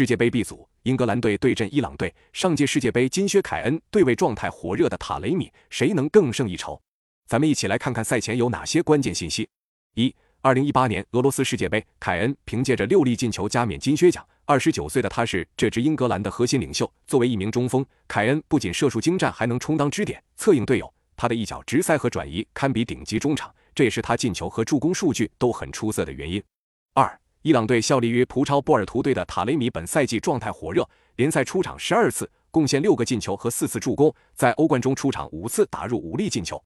世界杯 B 组，英格兰队对阵伊朗队。上届世界杯金靴凯恩对位状态火热的塔雷米，谁能更胜一筹？咱们一起来看看赛前有哪些关键信息。一、二零一八年俄罗斯世界杯，凯恩凭借着六粒进球加冕金靴奖。二十九岁的他是这支英格兰的核心领袖。作为一名中锋，凯恩不仅射术精湛，还能充当支点，策应队友。他的一脚直塞和转移堪比顶级中场，这也是他进球和助攻数据都很出色的原因。二。伊朗队效力于葡超波尔图队的塔雷米本赛季状态火热，联赛出场十二次，贡献六个进球和四次助攻，在欧冠中出场五次，打入五粒进球。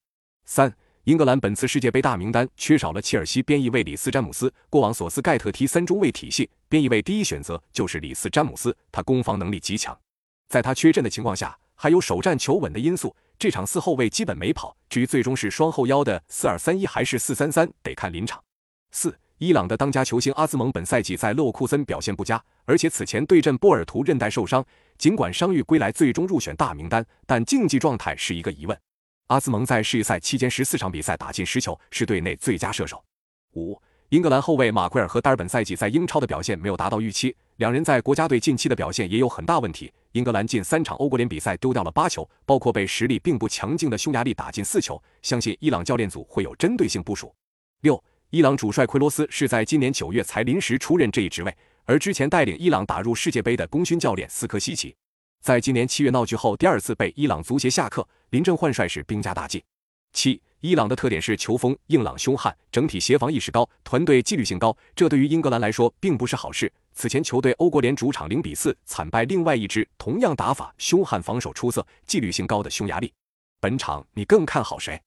三，英格兰本次世界杯大名单缺少了切尔西边翼卫里斯詹姆斯，过往索斯盖特踢三中卫体系，边翼卫第一选择就是里斯詹姆斯，他攻防能力极强，在他缺阵的情况下，还有首战求稳的因素，这场四后卫基本没跑，至于最终是双后腰的四二三一还是四三三，得看临场。四。伊朗的当家球星阿兹蒙本赛季在勒沃库森表现不佳，而且此前对阵波尔图韧带受伤，尽管伤愈归来，最终入选大名单，但竞技状态是一个疑问。阿兹蒙在世预赛期间十四场比赛打进十球，是队内最佳射手。五，英格兰后卫马奎尔和戴尔本赛季在英超的表现没有达到预期，两人在国家队近期的表现也有很大问题。英格兰近三场欧国联比赛丢掉了八球，包括被实力并不强劲的匈牙利打进四球，相信伊朗教练组会有针对性部署。六。伊朗主帅奎罗斯是在今年九月才临时出任这一职位，而之前带领伊朗打入世界杯的功勋教练斯科西奇，在今年七月闹剧后第二次被伊朗足协下课，临阵换帅时兵家大忌。七，伊朗的特点是球风硬朗凶悍，整体协防意识高，团队纪律性高，这对于英格兰来说并不是好事。此前球队欧国联主场零比四惨败另外一支同样打法凶悍、防守出色、纪律性高的匈牙利，本场你更看好谁？